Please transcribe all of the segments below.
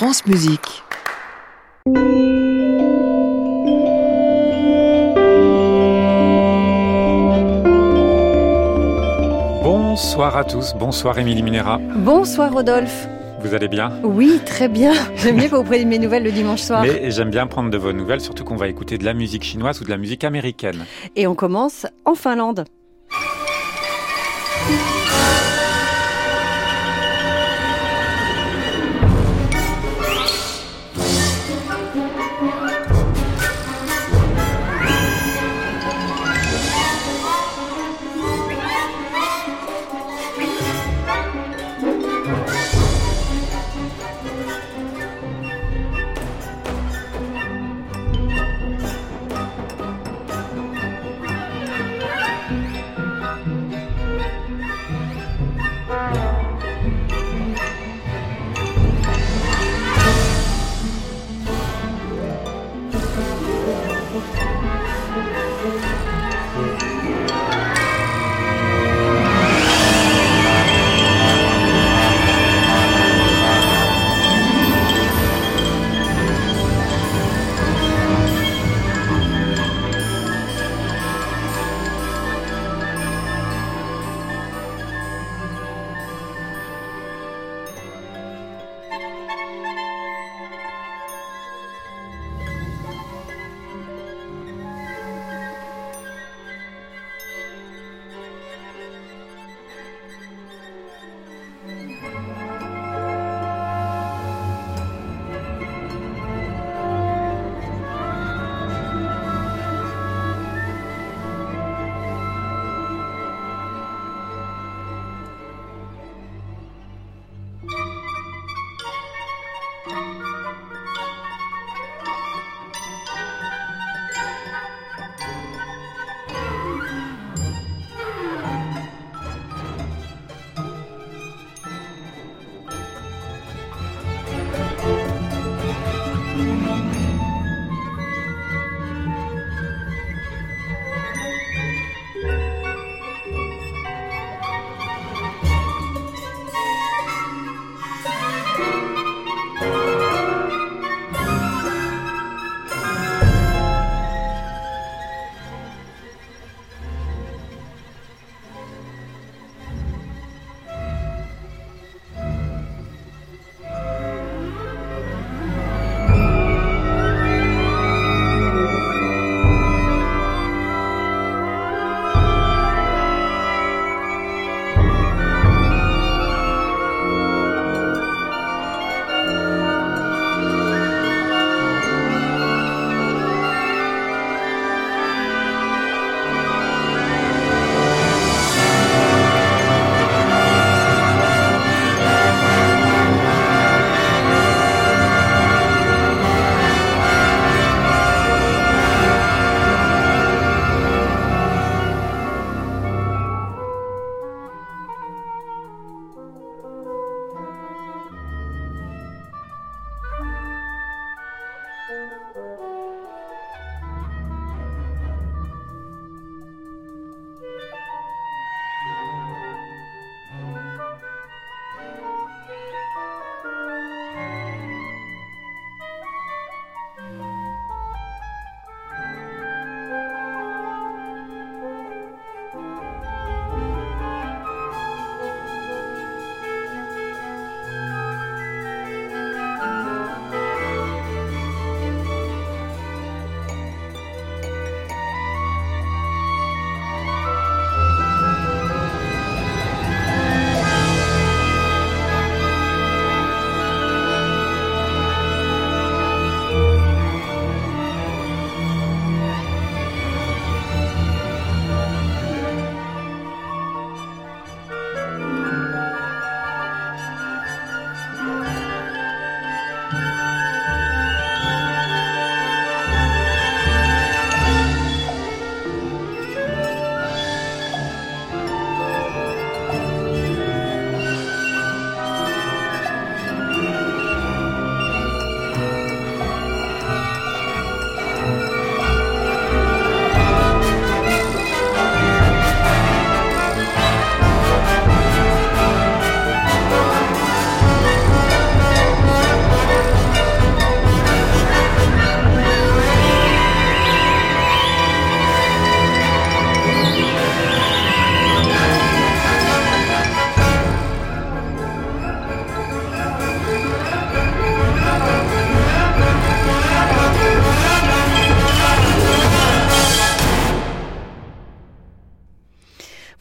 France Musique. Bonsoir à tous, bonsoir Émilie Minera. Bonsoir Rodolphe. Vous allez bien? Oui, très bien. J'aime bien que vous preniez mes nouvelles le dimanche soir. Mais j'aime bien prendre de vos nouvelles, surtout qu'on va écouter de la musique chinoise ou de la musique américaine. Et on commence en Finlande.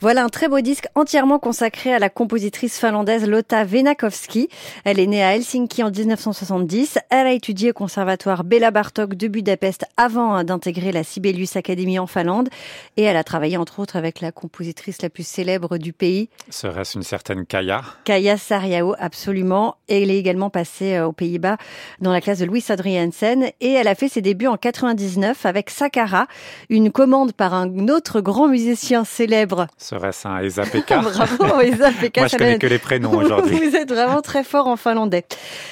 Voilà un très beau disque entièrement consacré à la compositrice finlandaise Lotta Venakowski. Elle est née à Helsinki en 1970. Elle a étudié au conservatoire Bela Bartok de Budapest avant d'intégrer la Sibelius Academy en Finlande. Et elle a travaillé entre autres avec la compositrice la plus célèbre du pays. Serait-ce une certaine Kaya? Kaya Sariao, absolument. Et elle est également passée euh, aux Pays-Bas dans la classe de Louis Adriansen. Et elle a fait ses débuts en 99 avec Sakara, une commande par un autre grand musicien célèbre Serait-ce un Esa Bravo, Esa Pekka. Moi, je connais que les prénoms aujourd'hui. Vous êtes vraiment très fort en finlandais.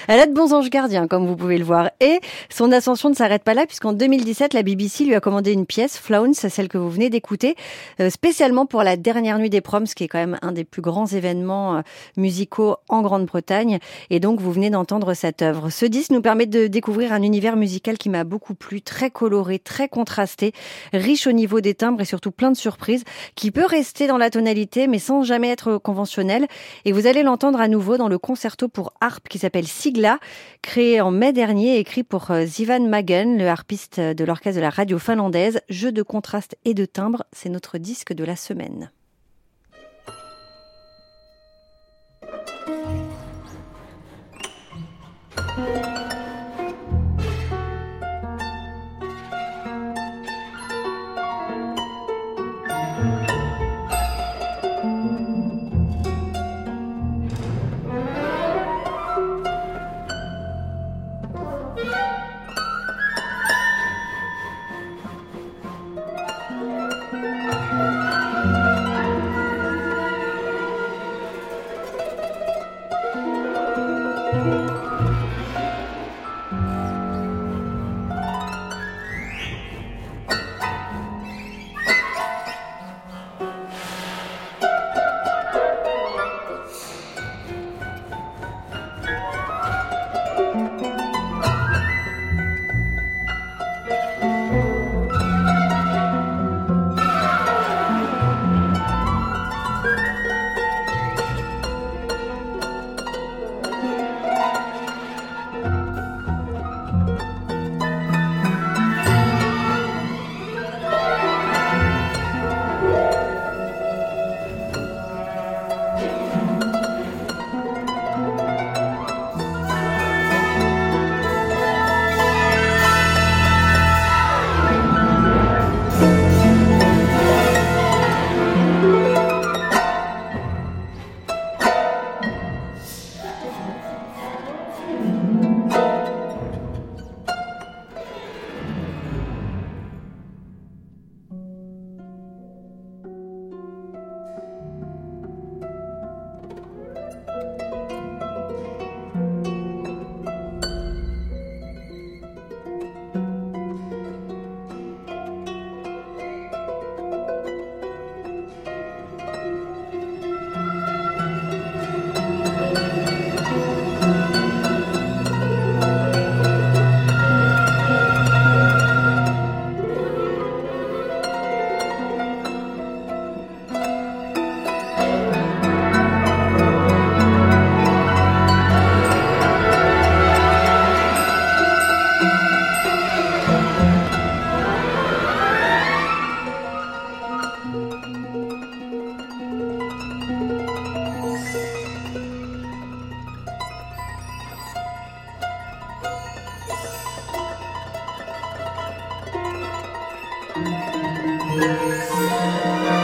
Elle a de bons anges gardiens, comme vous pouvez le voir. Et son ascension ne s'arrête pas là, puisqu'en 2017, la BBC lui a commandé une pièce, Flowns, celle que vous venez d'écouter, euh, spécialement pour la dernière nuit des proms, qui est quand même un des plus grands événements euh, musicaux en Grande-Bretagne. Et donc, vous venez d'entendre cette œuvre. Ce disque nous permet de découvrir un univers musical qui m'a beaucoup plu, très coloré, très contrasté, riche au niveau des timbres et surtout plein de surprises, qui peut rester dans la tonalité, mais sans jamais être conventionnel. Et vous allez l'entendre à nouveau dans le concerto pour harpe qui s'appelle Sigla, créé en mai dernier, écrit pour euh, Zivan Magen, le harpiste de l'orchestre de la radio finlandaise. Jeu de contraste et de timbre, c'est notre disque de la semaine. Yeah.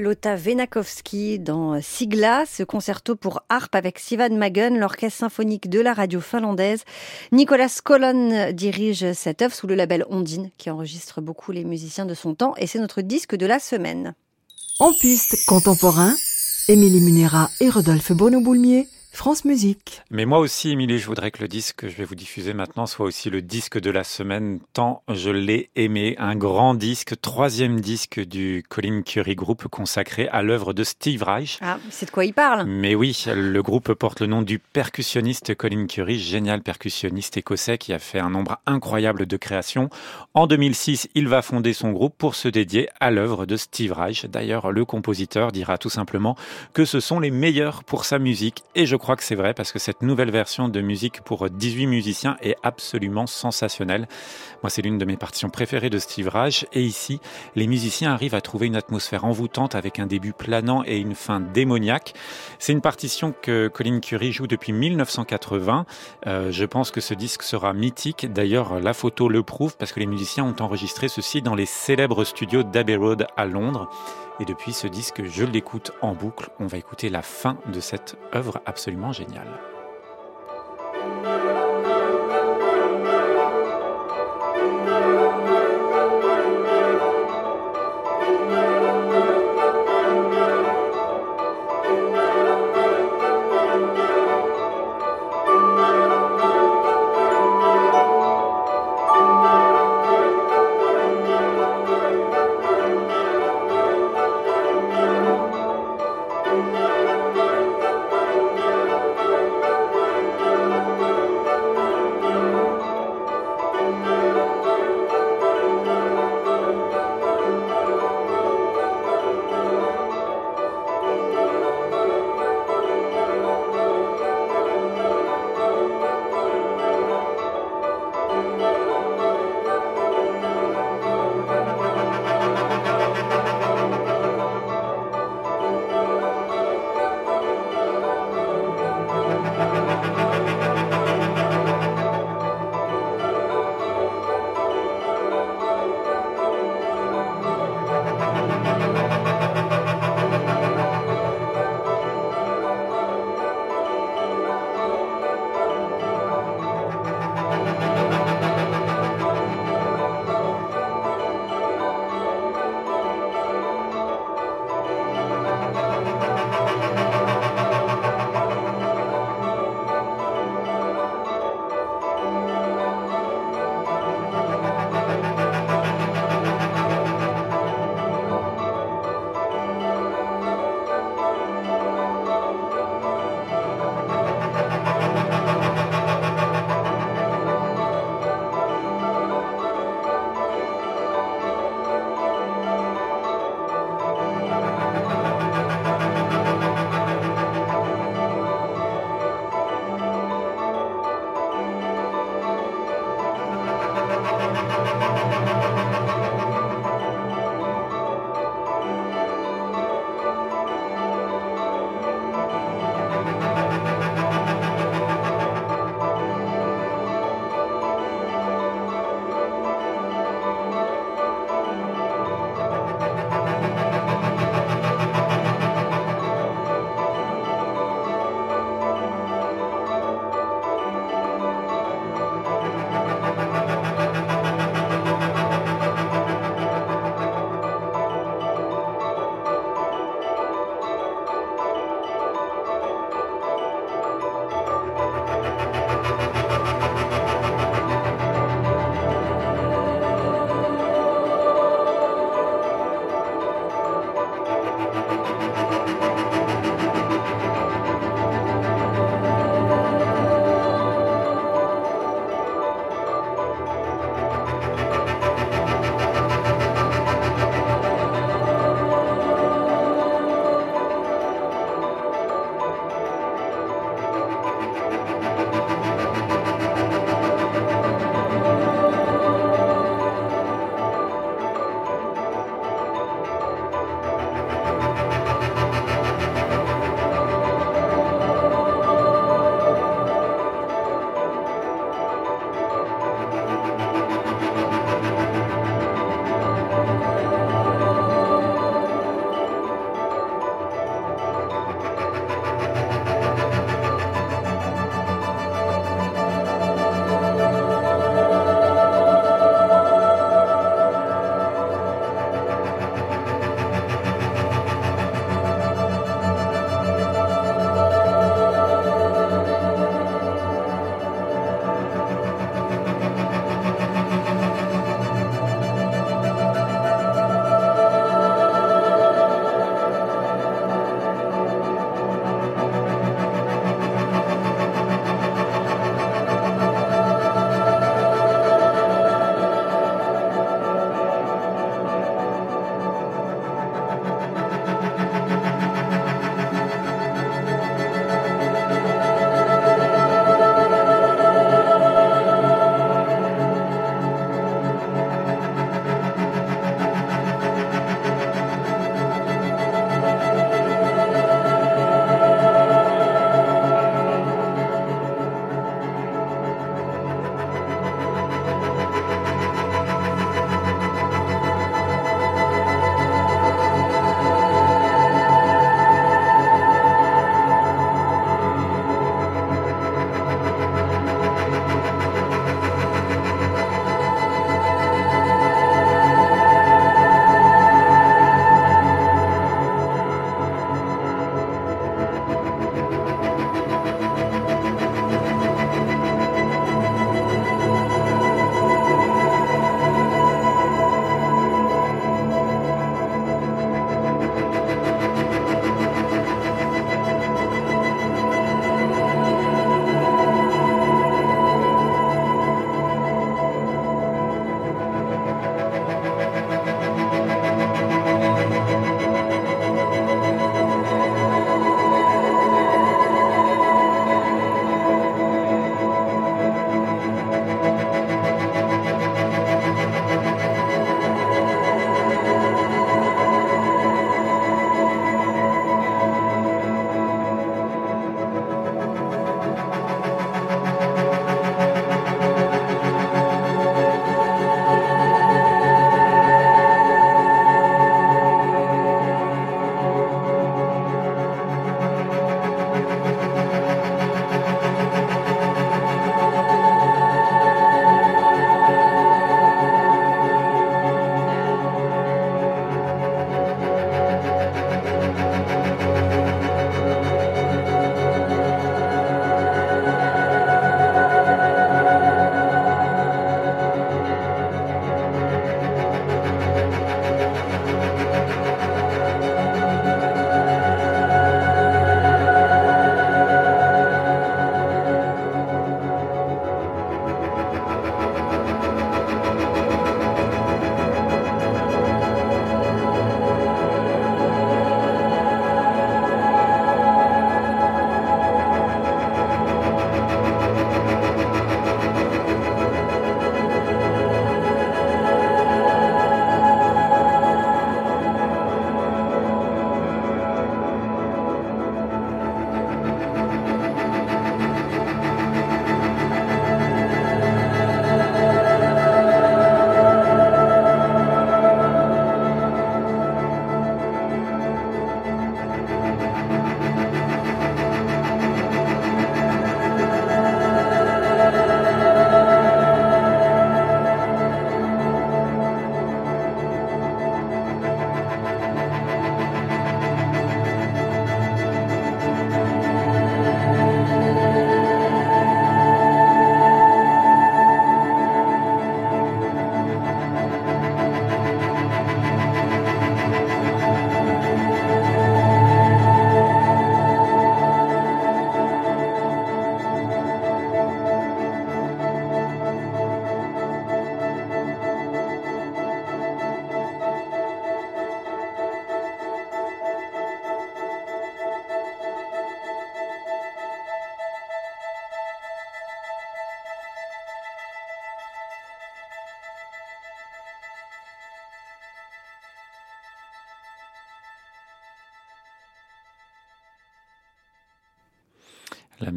Lotta Venakowski dans Sigla, ce concerto pour harpe avec Sivan Magen, l'orchestre symphonique de la radio finlandaise. Nicolas Colon dirige cette œuvre sous le label Ondine, qui enregistre beaucoup les musiciens de son temps, et c'est notre disque de la semaine. En piste contemporain, Émilie Munera et Rodolphe Bono-Boulmier France Musique. Mais moi aussi, Émilie, je voudrais que le disque que je vais vous diffuser maintenant soit aussi le disque de la semaine, tant je l'ai aimé. Un grand disque, troisième disque du Colin Curry Group consacré à l'œuvre de Steve Reich. Ah, c'est de quoi il parle? Mais oui, le groupe porte le nom du percussionniste Colin Curry, génial percussionniste écossais qui a fait un nombre incroyable de créations. En 2006, il va fonder son groupe pour se dédier à l'œuvre de Steve Reich. D'ailleurs, le compositeur dira tout simplement que ce sont les meilleurs pour sa musique et je crois que c'est vrai parce que cette nouvelle version de musique pour 18 musiciens est absolument sensationnelle. Moi, c'est l'une de mes partitions préférées de Steve Reich. Et ici, les musiciens arrivent à trouver une atmosphère envoûtante avec un début planant et une fin démoniaque. C'est une partition que Colin Curry joue depuis 1980. Euh, je pense que ce disque sera mythique. D'ailleurs, la photo le prouve parce que les musiciens ont enregistré ceci dans les célèbres studios d'Abbey Road à Londres. Et depuis ce disque, je l'écoute en boucle. On va écouter la fin de cette œuvre absolument géniale.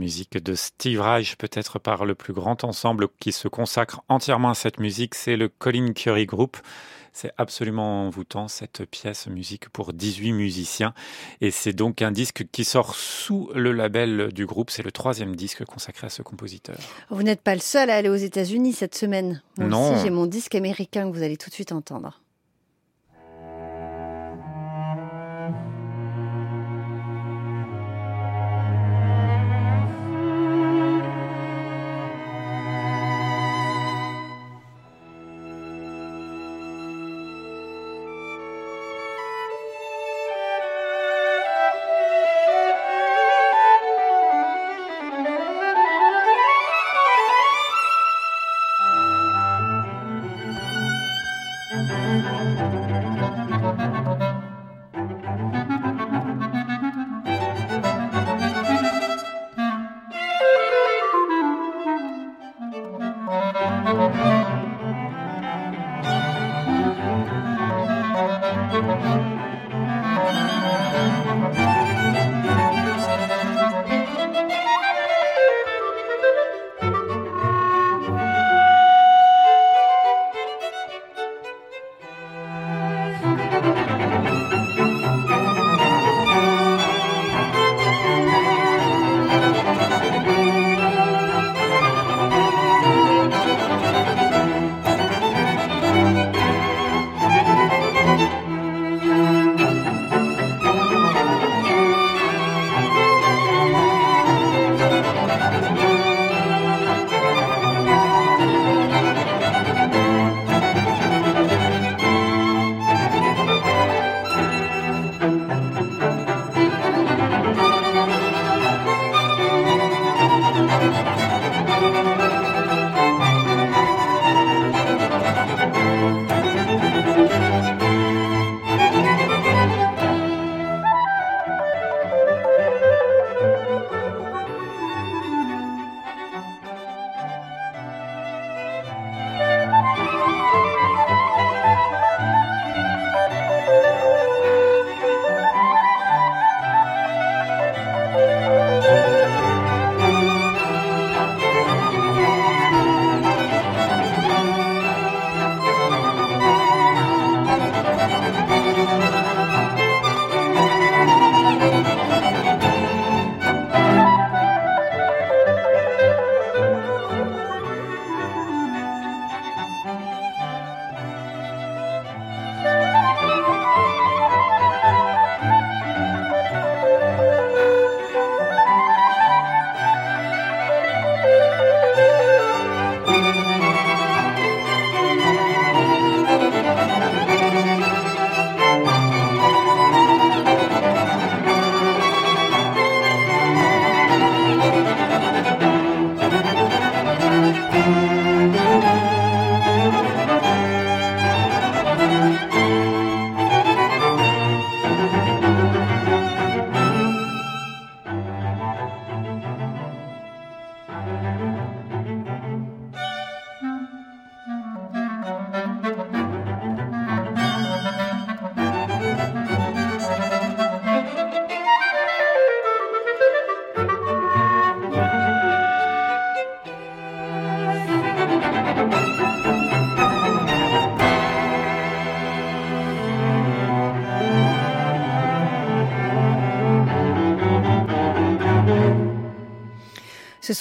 Musique de Steve Reich, peut-être par le plus grand ensemble qui se consacre entièrement à cette musique, c'est le Colin Curry Group. C'est absolument envoûtant cette pièce musique pour 18 musiciens et c'est donc un disque qui sort sous le label du groupe. C'est le troisième disque consacré à ce compositeur. Vous n'êtes pas le seul à aller aux États-Unis cette semaine. Moi non. j'ai mon disque américain que vous allez tout de suite entendre. Ce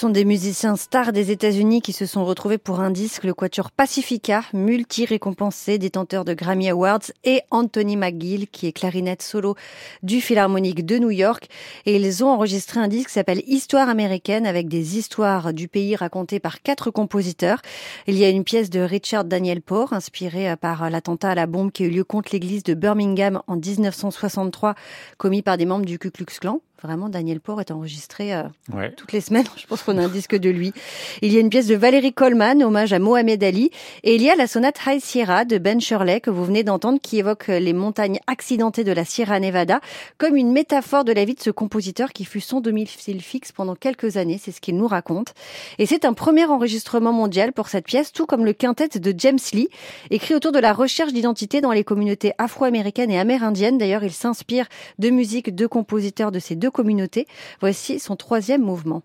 sont des musiciens stars des États-Unis qui se sont retrouvés pour un disque, le Quatuor Pacifica, multi-récompensé, détenteur de Grammy Awards, et Anthony McGill, qui est clarinette solo du Philharmonique de New York. Et ils ont enregistré un disque qui s'appelle Histoire américaine, avec des histoires du pays racontées par quatre compositeurs. Il y a une pièce de Richard Daniel Poor, inspirée par l'attentat à la bombe qui a eu lieu contre l'église de Birmingham en 1963, commis par des membres du Ku Klux Klan. Vraiment, Daniel Poor est enregistré euh, Ouais. toutes les semaines. Je pense qu'on a un disque de lui. Il y a une pièce de Valérie Coleman, hommage à Mohamed Ali. Et il y a la sonate High Sierra de Ben Shirley que vous venez d'entendre qui évoque les montagnes accidentées de la Sierra Nevada comme une métaphore de la vie de ce compositeur qui fut son domicile fixe pendant quelques années. C'est ce qu'il nous raconte. Et c'est un premier enregistrement mondial pour cette pièce, tout comme le quintet de James Lee, écrit autour de la recherche d'identité dans les communautés afro-américaines et amérindiennes. D'ailleurs, il s'inspire de musique de compositeurs de ces deux communautés. Voici son troisième mouvement.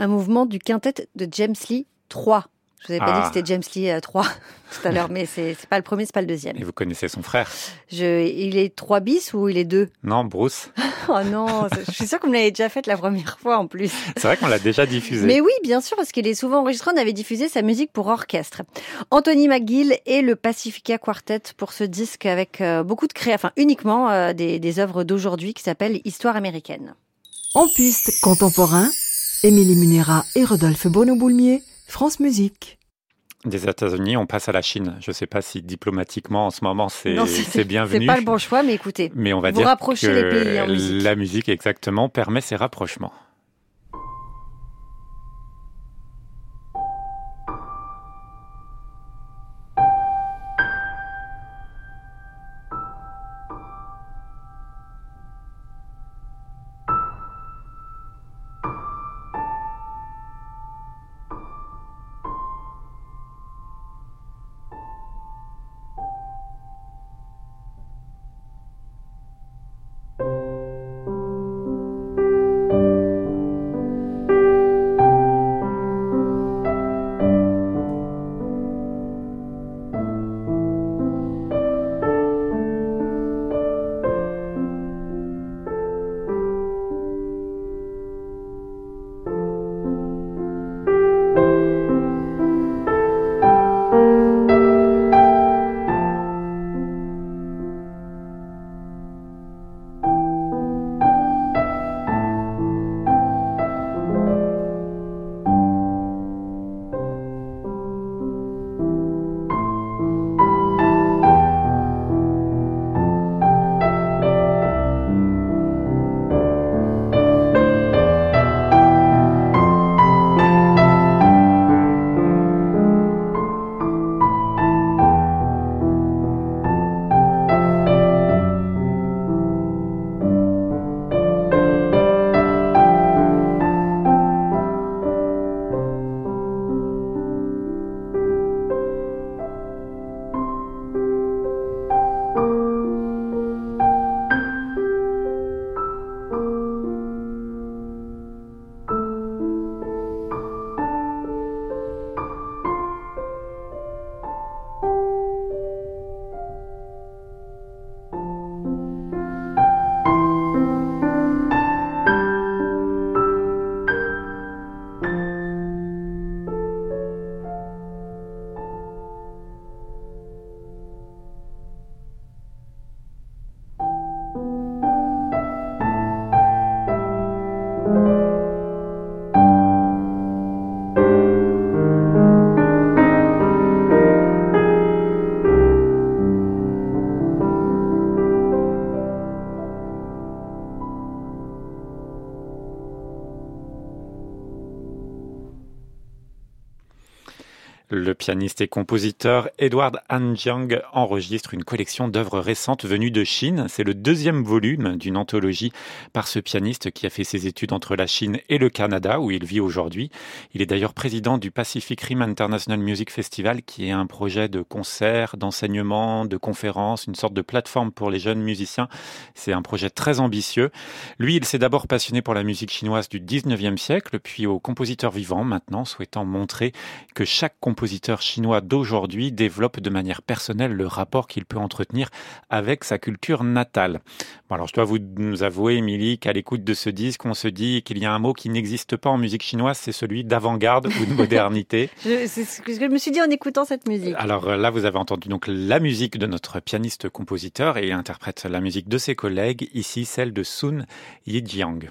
Un mouvement du quintet de James Lee 3. Je vous avais pas dit Ah. que c'était James Lee 3 tout à l'heure, mais c'est pas le premier, c'est pas le deuxième. Et vous connaissez son frère Je, il est 3 bis ou il est 2 Non, Bruce Oh non, je suis sûre que vous me l'avez déjà fait la première fois en plus. C'est vrai qu'on l'a déjà diffusé. Mais oui, bien sûr, parce qu'il est souvent enregistré. On avait diffusé sa musique pour orchestre. Anthony McGill et le Pacifica Quartet pour ce disque avec euh, beaucoup de créa, enfin uniquement euh, des, des œuvres d'aujourd'hui qui s'appellent Histoire américaine. En piste contemporain, Émilie Munera et Rodolphe Bono-Boulmier, France Musique. Des États-Unis, on passe à la Chine. Je ne sais pas si diplomatiquement en ce moment c'est Non, c'est bienvenu. C'est pas le bon choix, mais écoutez. Mais on va Vous dire que les pays en musique. la musique exactement permet ces rapprochements. Pianiste et compositeur Edward Han Jiang enregistre une collection d'œuvres récentes venues de Chine. C'est le deuxième volume d'une anthologie par ce pianiste qui a fait ses études entre la Chine et le Canada où il vit aujourd'hui. Il est d'ailleurs président du Pacific Rim International Music Festival qui est un projet de concert, d'enseignement, de conférences, une sorte de plateforme pour les jeunes musiciens. C'est un projet très ambitieux. Lui, il s'est d'abord passionné pour la musique chinoise du 19e siècle, puis au compositeur vivant maintenant, souhaitant montrer que chaque compositeur chinois d'aujourd'hui développe de manière personnelle le rapport qu'il peut entretenir avec sa culture natale. Bon, alors je dois vous nous avouer, Émilie, qu'à l'écoute de ce disque, on se dit qu'il y a un mot qui n'existe pas en musique chinoise, c'est celui d'avant-garde ou de modernité. C'est ce que je me suis dit en écoutant cette musique. Alors euh, là, vous avez entendu donc la musique de notre pianiste-compositeur et il interprète la musique de ses collègues, ici celle de Sun Yijiang.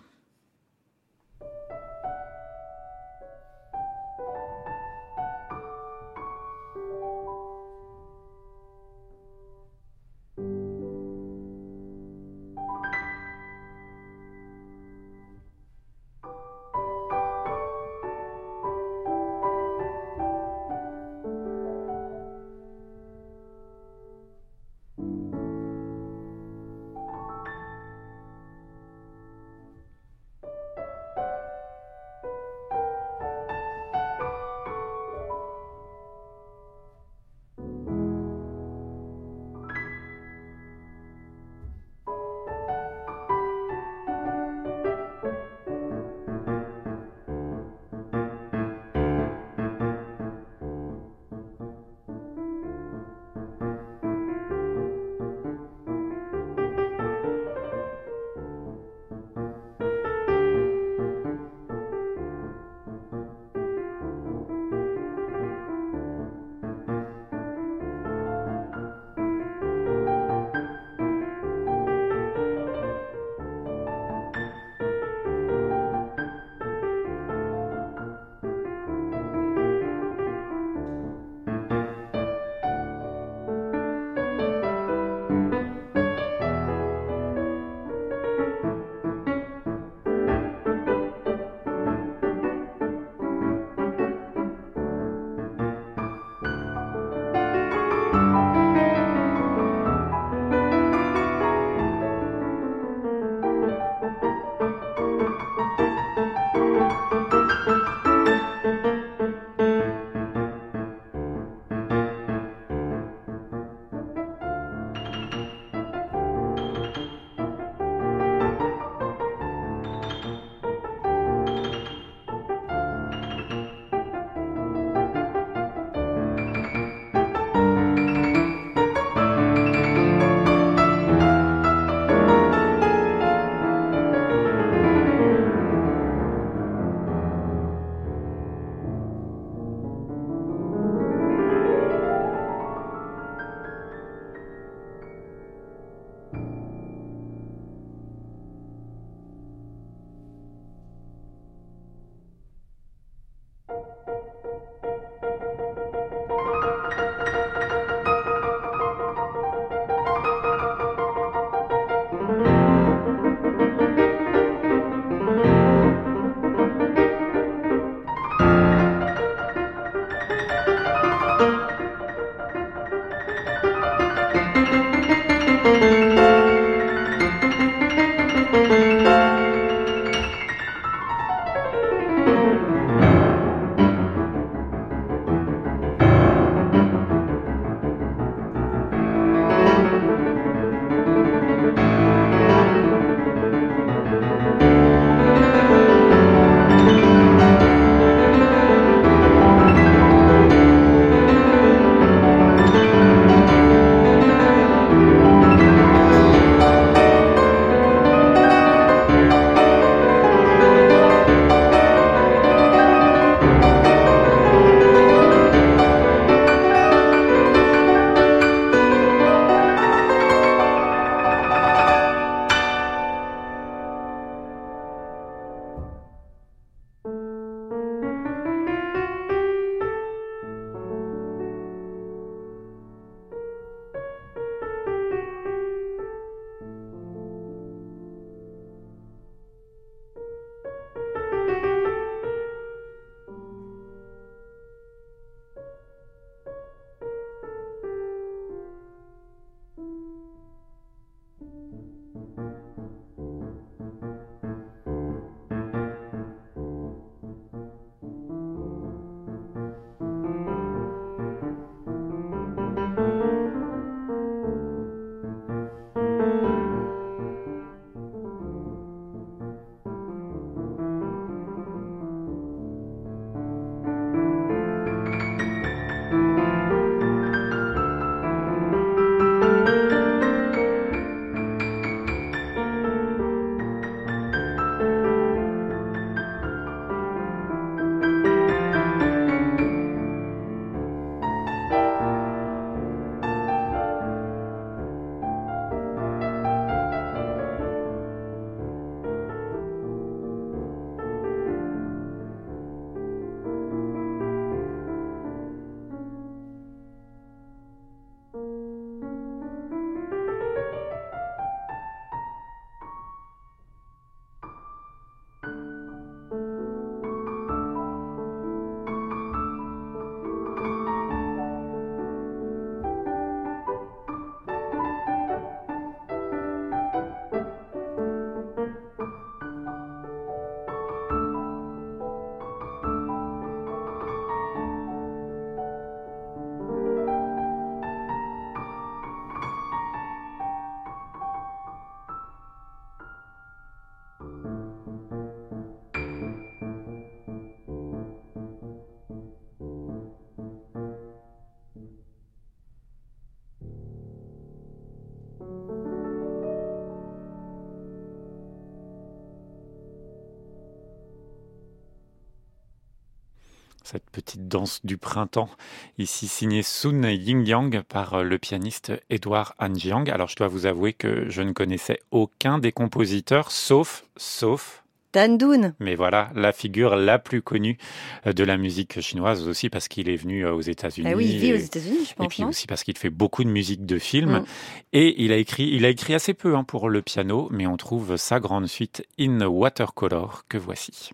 Petite danse du printemps, ici signée Sun Ying Yang par le pianiste Edouard Anjiang. Alors je dois vous avouer que je ne connaissais aucun des compositeurs, sauf, sauf Dun. Mais voilà, la figure la plus connue euh, de la musique chinoise aussi parce qu'il est venu euh, aux États-Unis. Ah oui, il vit aux États-Unis, je pense. Et puis aussi parce qu'il fait beaucoup de musique de film. Mm. Et il a écrit, il a écrit assez peu hein, pour le piano, mais on trouve sa grande suite In Watercolor que voici.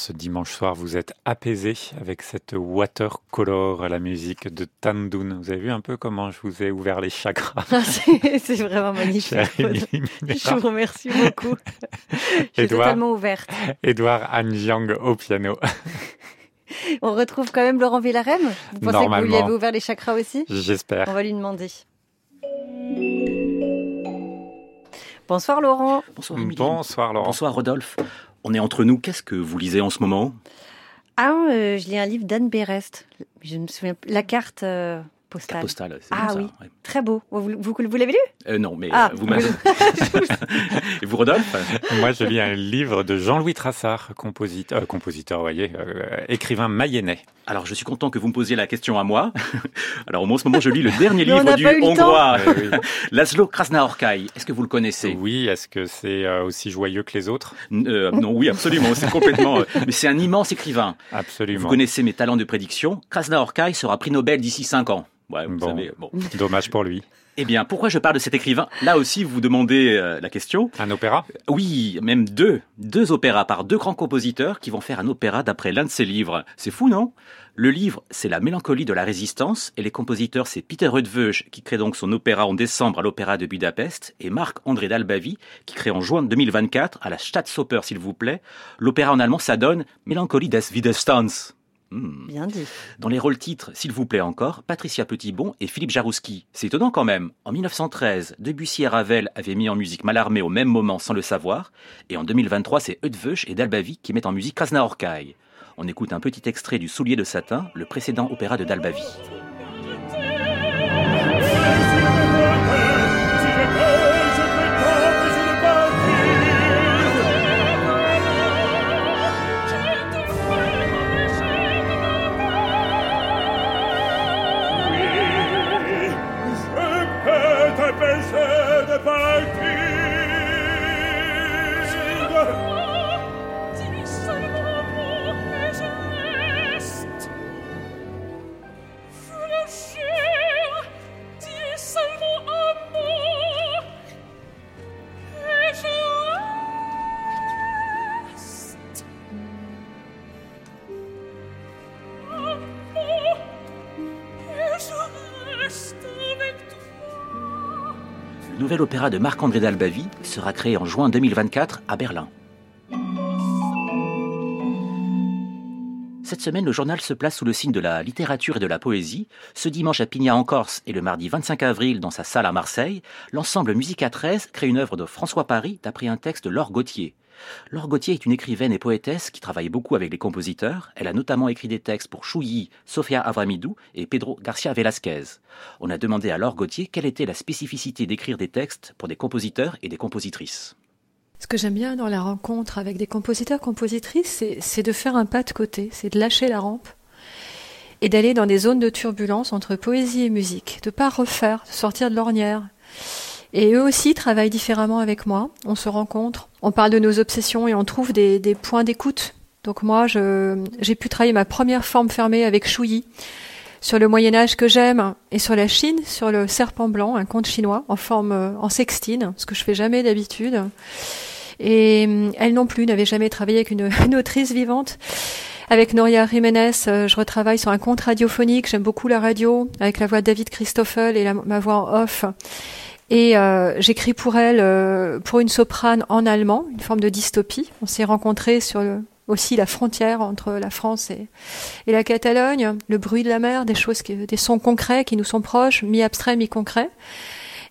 Ce dimanche soir, vous êtes apaisé avec cette watercolor à la musique de Tandun. Vous avez vu un peu comment je vous ai ouvert les chakras? Ah, C'est vraiment magnifique. je vous remercie beaucoup. je suis totalement ouverte. Edouard Anjiang au piano. On retrouve quand même Laurent Villarem? Vous pensez que vous lui avez ouvert les chakras aussi? J'espère. On va lui demander. Bonsoir Laurent. Bonsoir Bonsoir Laurent. Bonsoir Rodolphe. On est entre nous. Qu'est-ce que vous lisez en ce moment? Ah, euh, je lis un livre d'Anne Berest. Je me souviens. La carte. Euh, postale. postale ah oui, très beau. Vous, vous, l'avez lu? Euh, Non, mais ah, vous m'avez. Et vous, Rodolphe? Moi, je lis un livre de Jean-Louis Trassard, compositeur, compositeur, voyez, écrivain mayennais. Alors, je suis content que vous me posiez la question à moi. Alors, moi, en ce moment, je lis le dernier livre du Hongrois, euh, Laszlo Krasnaorkai. Est-ce que vous le connaissez? Oui. Est-ce que c'est euh, aussi joyeux que les autres? Euh, Non, oui, absolument. C'est complètement. mais c'est un immense écrivain. Absolument. Vous connaissez mes talents de prédiction. Krasnaorkai sera prix Nobel d'ici cinq ans. Ouais, vous savez, bon. Dommage pour lui. Eh bien, pourquoi je parle de cet écrivain Là aussi, vous vous demandez la question. Un opéra? Oui, même deux. Deux opéras par deux grands compositeurs qui vont faire un opéra d'après l'un de ses livres. C'est fou, non? Le livre, c'est La mélancolie de la résistance, et les compositeurs, c'est Peter Rudveuge, qui crée donc son opéra en décembre à l'Opéra de Budapest, et Marc-André Dalbavi, qui crée en juin 2024 à la Staatsoper, s'il vous plaît. L'opéra en allemand, ça donne Mélancolie des Widerstands. Hmm. Bien dit. Dans les rôles titres, s'il vous plaît encore, Patricia Petitbon et Philippe Jarouski. C'est étonnant quand même. En 1913, Debussy et Ravel avaient mis en musique Mallarmé au même moment sans le savoir. Et en 2023, c'est Eudveuch et Dalbavi qui mettent en musique Krasnaorkai. On écoute un petit extrait du Soulier de satin, le précédent opéra de Dalbavi. Nouvel opéra de Marc-André Dalbavi sera créé en juin 2024 à Berlin. Cette semaine, le journal se place sous le signe de la littérature et de la poésie. Ce dimanche à Pigna en Corse et le mardi 25 avril dans sa salle à Marseille, l'ensemble Musica 13 crée une œuvre de François Paris d'après un texte de Laure Gauthier. Laure Gauthier est une écrivaine et poétesse qui travaille beaucoup avec les compositeurs. Elle a notamment écrit des textes pour Chouilly, Sofia Avramidou et Pedro Garcia Velasquez. On a demandé à Laure Gauthier quelle était la spécificité d'écrire des textes pour des compositeurs et des compositrices. Ce que j'aime bien dans la rencontre avec des compositeurs, compositrices, c'est de faire un pas de côté, c'est de lâcher la rampe et d'aller dans des zones de turbulence entre poésie et musique, de pas refaire, de sortir de l'ornière. Et eux aussi travaillent différemment avec moi. On se rencontre, on parle de nos obsessions et on trouve des, des points d'écoute. Donc moi, j'ai pu travailler ma première forme fermée avec Chouyi sur le Moyen Âge que j'aime et sur la Chine, sur le serpent blanc, un conte chinois en forme en sextine, ce que je fais jamais d'habitude. Et elle non plus n'avait jamais travaillé avec une, une autrice vivante. Avec Noria Jiménez, je retravaille sur un conte radiophonique. J'aime beaucoup la radio, avec la voix de David Christoffel et ma voix off. Et euh, j'écris pour elle, euh, pour une soprane en allemand, une forme de dystopie. On s'est rencontrés sur le, aussi la frontière entre la France et, et, la Catalogne, le bruit de la mer, des choses, qui, des sons concrets qui nous sont proches, mi-abstraits, mi-concrets.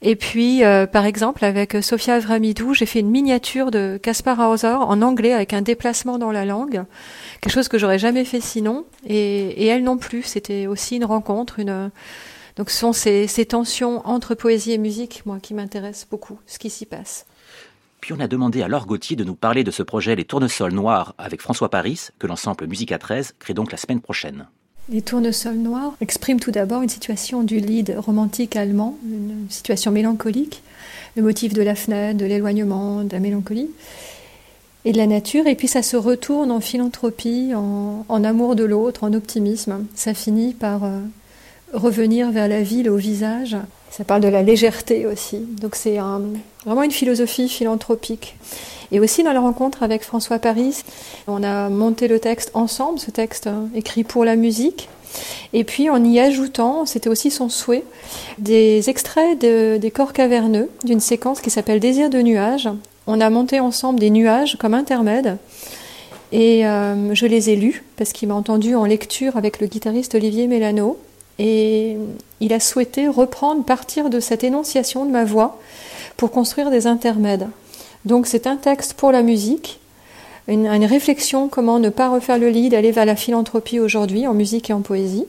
Et puis, euh, par exemple, avec Sofia Avramidou, j'ai fait une miniature de Caspar Hauser en anglais avec un déplacement dans la langue, quelque chose que j'aurais jamais fait sinon. Et, et elle non plus. C'était aussi une rencontre, une donc ce sont ces, ces tensions entre poésie et musique, moi, qui m'intéressent beaucoup, ce qui s'y passe. Puis on a demandé à Laure Gauthier de nous parler de ce projet Les Tournesols Noirs avec François Paris, que l'ensemble Musica 13 crée donc la semaine prochaine. Les tournesols noirs expriment tout d'abord une situation du lead romantique allemand, une situation mélancolique, le motif de la fenêtre, de l'éloignement, de la mélancolie et de la nature, et puis ça se retourne en philanthropie, en, en amour de l'autre, en optimisme. Ça finit par euh, revenir vers la ville au visage. Ça parle de la légèreté aussi. Donc c'est vraiment une philosophie philanthropique. Et aussi dans la rencontre avec François Paris, on a monté le texte ensemble, ce texte écrit pour la musique. Et puis en y ajoutant, c'était aussi son souhait, des extraits de, des corps caverneux d'une séquence qui s'appelle Désir de nuages. On a monté ensemble des nuages comme intermède. Et euh, je les ai lus parce qu'il m'a entendu en lecture avec le guitariste Olivier Mélano. Et il a souhaité reprendre, partir de cette énonciation de ma voix pour construire des intermèdes. Donc c'est un texte pour la musique, une, réflexion comment ne pas refaire le lit, d'aller vers la philanthropie aujourd'hui en musique et en poésie.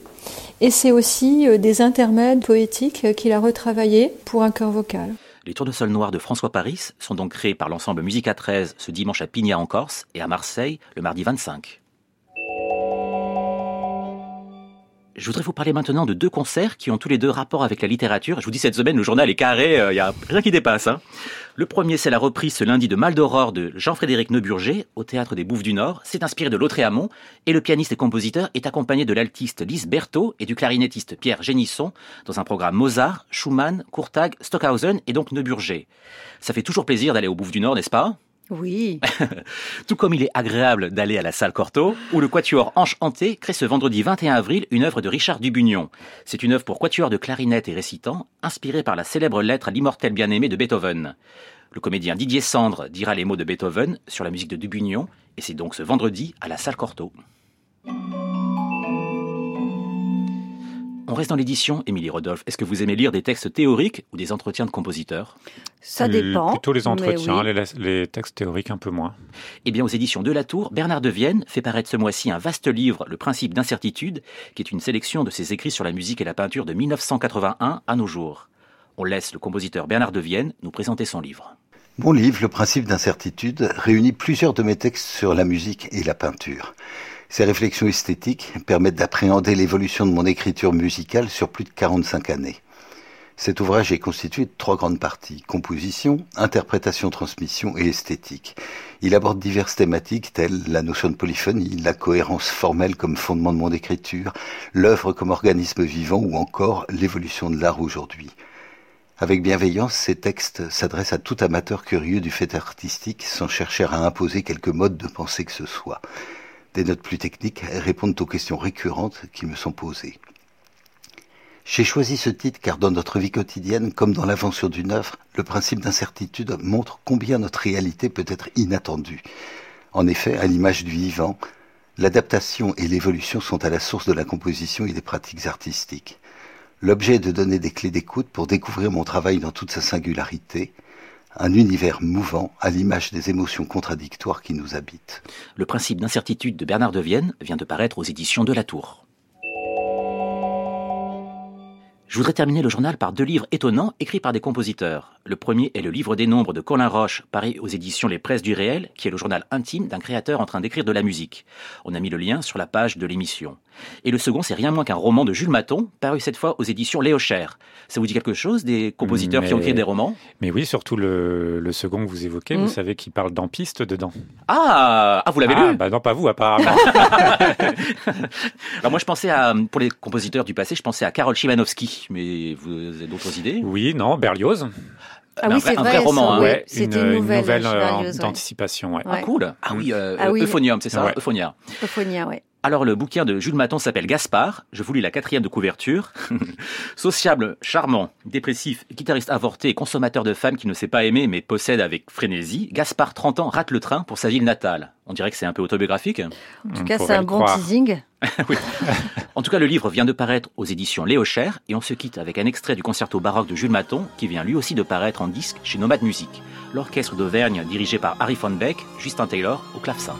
Et c'est aussi des intermèdes poétiques qu'il a retravaillés pour un chœur vocal. Les Tournesols Noirs de François Paris sont donc créés par l'ensemble Musica 13 ce dimanche à Pigna en Corse et à Marseille le mardi 25. Je voudrais vous parler maintenant de deux concerts qui ont tous les deux rapport avec la littérature. Je vous dis cette semaine, le journal est carré, il euh, n'y a rien qui dépasse. Hein. Le premier, c'est la reprise ce lundi de Mal d'Aurore de Jean-Frédéric Neuburger au Théâtre des Bouffes du Nord. C'est inspiré de Lautréamont et le pianiste et compositeur est accompagné de l'altiste Lise Berthaud et du clarinettiste Pierre Génisson dans un programme Mozart, Schumann, Courtag, Stockhausen et donc Neuburger. Ça fait toujours plaisir d'aller au Bouffes du Nord, n'est-ce pas? Oui. Tout comme il est agréable d'aller à la salle Cortot, où le Quatuor Anche Hanté crée ce vendredi 21 avril une œuvre de Richard Dubugnon. C'est une œuvre pour Quatuor de clarinette et récitant, inspirée par la célèbre lettre à l'immortel bien-aimé de Beethoven. Le comédien Didier Sandre dira les mots de Beethoven sur la musique de Dubugnon, et c'est donc ce vendredi à la salle Cortot. Reste dans l'édition, Émilie Rodolphe. Est-ce que vous aimez lire des textes théoriques ou des entretiens de compositeurs? Ça dépend. Plutôt les entretiens, oui. les, les textes théoriques un peu moins. Eh bien, aux éditions de la Tour, Bernard de Vienne fait paraître ce mois-ci un vaste livre, Le principe d'incertitude, qui est une sélection de ses écrits sur la musique et la peinture de 1981 à nos jours. On laisse le compositeur Bernard de Vienne nous présenter son livre. Mon livre, Le principe d'incertitude, réunit plusieurs de mes textes sur la musique et la peinture. Ces réflexions esthétiques permettent d'appréhender l'évolution de mon écriture musicale sur plus de 45 années. Cet ouvrage est constitué de trois grandes parties, composition, interprétation, transmission et esthétique. Il aborde diverses thématiques telles la notion de polyphonie, la cohérence formelle comme fondement de mon écriture, l'œuvre comme organisme vivant ou encore l'évolution de l'art aujourd'hui. Avec bienveillance, ces textes s'adressent à tout amateur curieux du fait artistique sans chercher à imposer quelque mode de pensée que ce soit. Des notes plus techniques répondent aux questions récurrentes qui me sont posées. J'ai choisi ce titre car dans notre vie quotidienne, comme dans l'invention d'une œuvre, le principe d'incertitude montre combien notre réalité peut être inattendue. En effet, à l'image du vivant, l'adaptation et l'évolution sont à la source de la composition et des pratiques artistiques. L'objet est de donner des clés d'écoute pour découvrir mon travail dans toute sa singularité, un univers mouvant à l'image des émotions contradictoires qui nous habitent. Le principe d'incertitude de Bernard de Vienne vient de paraître aux éditions de la Tour. Je voudrais terminer le journal par deux livres étonnants écrits par des compositeurs. Le premier est le livre des nombres de Colin Roche, paru aux éditions Les Presses du Réel, qui est le journal intime d'un créateur en train d'écrire de la musique. On a mis le lien sur la page de l'émission. Et le second, c'est rien moins qu'un roman de Jules Maton, paru cette fois aux éditions Léo Cher. Ça vous dit quelque chose des compositeurs qui ont écrit des romans? Mais oui, surtout le, le second que vous évoquez, Mm. vous savez qu'il parle d'empiste dedans. Ah, ah vous l'avez ah, lu? bah non, pas vous apparemment. Alors moi je pensais à, pour les compositeurs du passé, je pensais à Karol Szymanowski, mais vous avez d'autres idées? Oui, non, Berlioz. Ah un oui, c'est un vrai, vrai roman, hein. ouais. Une, une une nouvelle, nouvelle euh, ouais. d'anticipation. Ouais. Ah cool Ah oui, euh, Ah oui. Euphonium, c'est ça Ouais. Euphonia. Euphonia, ouais. Alors le bouquin de Jules Maton s'appelle Gaspard, je vous lis la quatrième de couverture. Sociable, charmant, dépressif, guitariste avorté et consommateur de femmes qui ne sait pas aimer mais possède avec frénésie, Gaspard, 30 ans, rate le train pour sa ville natale. On dirait que c'est un peu autobiographique. En tout cas, c'est un le bon croire. teasing. En tout cas, le livre vient de paraître aux éditions Léo Cher et on se quitte avec un extrait du concerto baroque de Jules Maton qui vient lui aussi de paraître en disque chez Nomad Music. L'orchestre d'Auvergne dirigé par Harry von Beck, Justin Taylor au clavecin.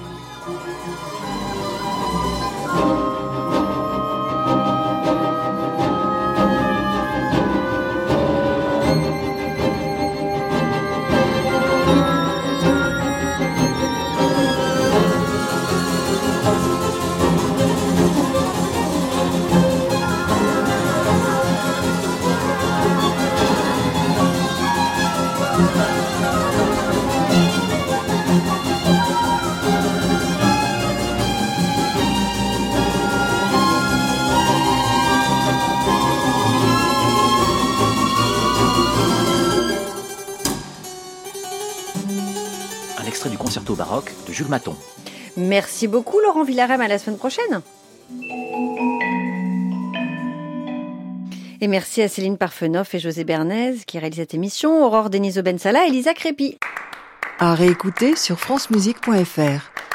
Extrait du concerto baroque de Jules Maton. Merci beaucoup, Laurent Villarem. À la semaine prochaine. Et merci à Céline Parfenoff et José Bernays qui réalisent cette émission, Aurore Denise Bensala et Lisa Crépy. À réécouter sur francemusique.fr.